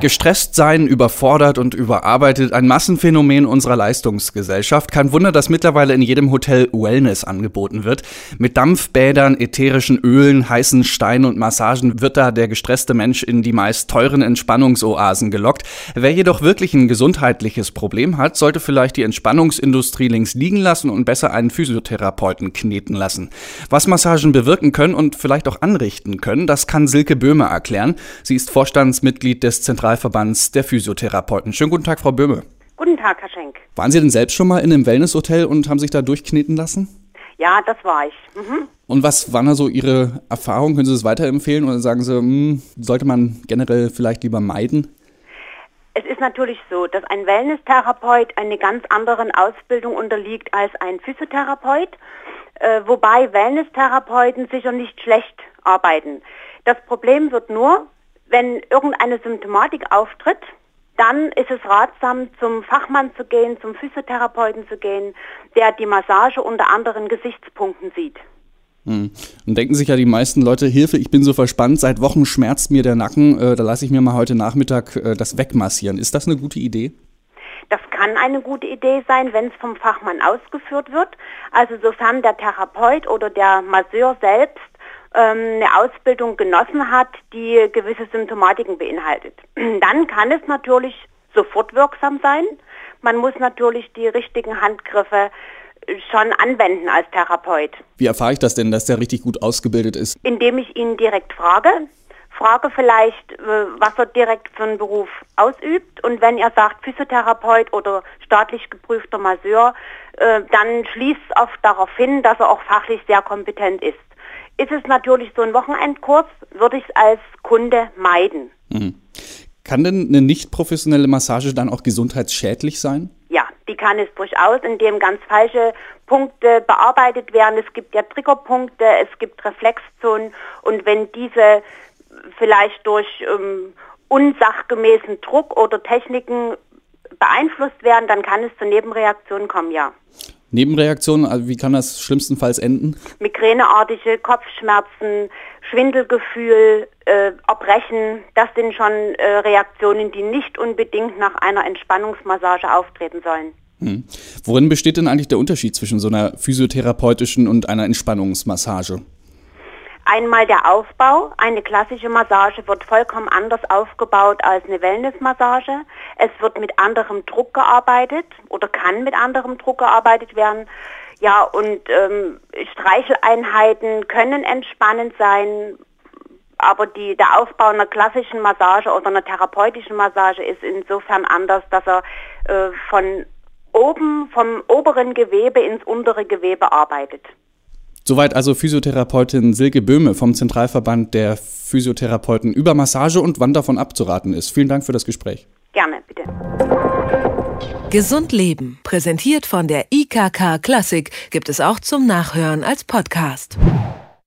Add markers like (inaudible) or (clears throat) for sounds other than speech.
Gestresst sein, überfordert und überarbeitet, ein Massenphänomen unserer Leistungsgesellschaft. Kein Wunder, dass mittlerweile in jedem Hotel Wellness angeboten wird. Mit Dampfbädern, ätherischen Ölen, heißen Steinen und Massagen wird da der gestresste Mensch in die meist teuren Entspannungsoasen gelockt. Wer jedoch wirklich ein gesundheitliches Problem hat, sollte vielleicht die Entspannungsindustrie links liegen lassen und besser einen Physiotherapeuten kneten lassen. Was Massagen bewirken können und vielleicht auch anrichten können, das kann Silke Böhme erklären. Sie ist Vorstandsmitglied des Zentral Zentralverbands der Physiotherapeuten. Schönen guten Tag, Frau Böhme. Guten Tag, Herr Schenk. Waren Sie denn selbst schon mal in einem Wellnesshotel und haben sich da durchkneten lassen? Ja, das war ich. Mhm. Und was waren da so Ihre Erfahrungen? Können Sie das weiterempfehlen oder sagen Sie, mh, hm, sollte man generell vielleicht lieber meiden? Es ist natürlich so, dass ein Wellness-Therapeut eine ganz anderen Ausbildung unterliegt als ein Physiotherapeut, äh, wobei Wellness-Therapeuten sicher nicht schlecht arbeiten. Das Problem wird nur, wenn irgendeine Symptomatik auftritt, dann ist es ratsam, zum Fachmann zu gehen, zum Physiotherapeuten zu gehen, der die Massage unter anderen Gesichtspunkten sieht. Hm. Und denken sich ja die meisten Leute, Hilfe, ich bin so verspannt, seit Wochen schmerzt mir der Nacken, äh, da lasse ich mir mal heute Nachmittag äh, das wegmassieren. Ist das eine gute Idee? Das kann eine gute Idee sein, wenn es vom Fachmann ausgeführt wird. Also sofern der Therapeut oder der Masseur selbst eine Ausbildung genossen hat, die gewisse Symptomatiken beinhaltet. (clears throat) Dann kann es natürlich sofort wirksam sein. Man muss natürlich die richtigen Handgriffe schon anwenden als Therapeut. Wie erfahre ich das denn, dass der richtig gut ausgebildet ist? Indem ich ihn direkt frage. Frage vielleicht, äh, was er direkt für einen Beruf ausübt. Und wenn er sagt Physiotherapeut oder staatlich geprüfter Masseur, äh, dann schließt es oft darauf hin, dass er auch fachlich sehr kompetent ist. Ist es natürlich so ein Wochenendkurs, würde ich es als Kunde meiden. Mhm. Kann denn eine nicht professionelle Massage dann auch gesundheitsschädlich sein? Ja, die kann es durchaus, indem ganz falsche Punkte bearbeitet werden. Es gibt ja Triggerpunkte, es gibt Reflexzonen und wenn diese vielleicht durch ähm, unsachgemäßen Druck oder Techniken beeinflusst werden, dann kann es zu Nebenreaktionen kommen, ja. Nebenreaktionen, also wie kann das schlimmstenfalls enden? Migräneartige Kopfschmerzen, Schwindelgefühl, äh, Erbrechen, das sind schon äh, Reaktionen, die nicht unbedingt nach einer Entspannungsmassage auftreten sollen. Hm. Worin besteht denn eigentlich der Unterschied zwischen so einer physiotherapeutischen und einer Entspannungsmassage? Einmal der Aufbau. Eine klassische Massage wird vollkommen anders aufgebaut als eine Wellnessmassage. Es wird mit anderem Druck gearbeitet oder kann mit anderem Druck gearbeitet werden. Ja, und ähm, Streicheleinheiten können entspannend sein, aber die, der Aufbau einer klassischen Massage oder einer therapeutischen Massage ist insofern anders, dass er äh, von oben, vom oberen Gewebe ins untere Gewebe arbeitet. Soweit also Physiotherapeutin Silke Böhme vom Zentralverband der Physiotherapeuten über Massage und wann davon abzuraten ist. Vielen Dank für das Gespräch. Gerne, bitte. Gesund Leben, präsentiert von der IKK Klassik, gibt es auch zum Nachhören als Podcast.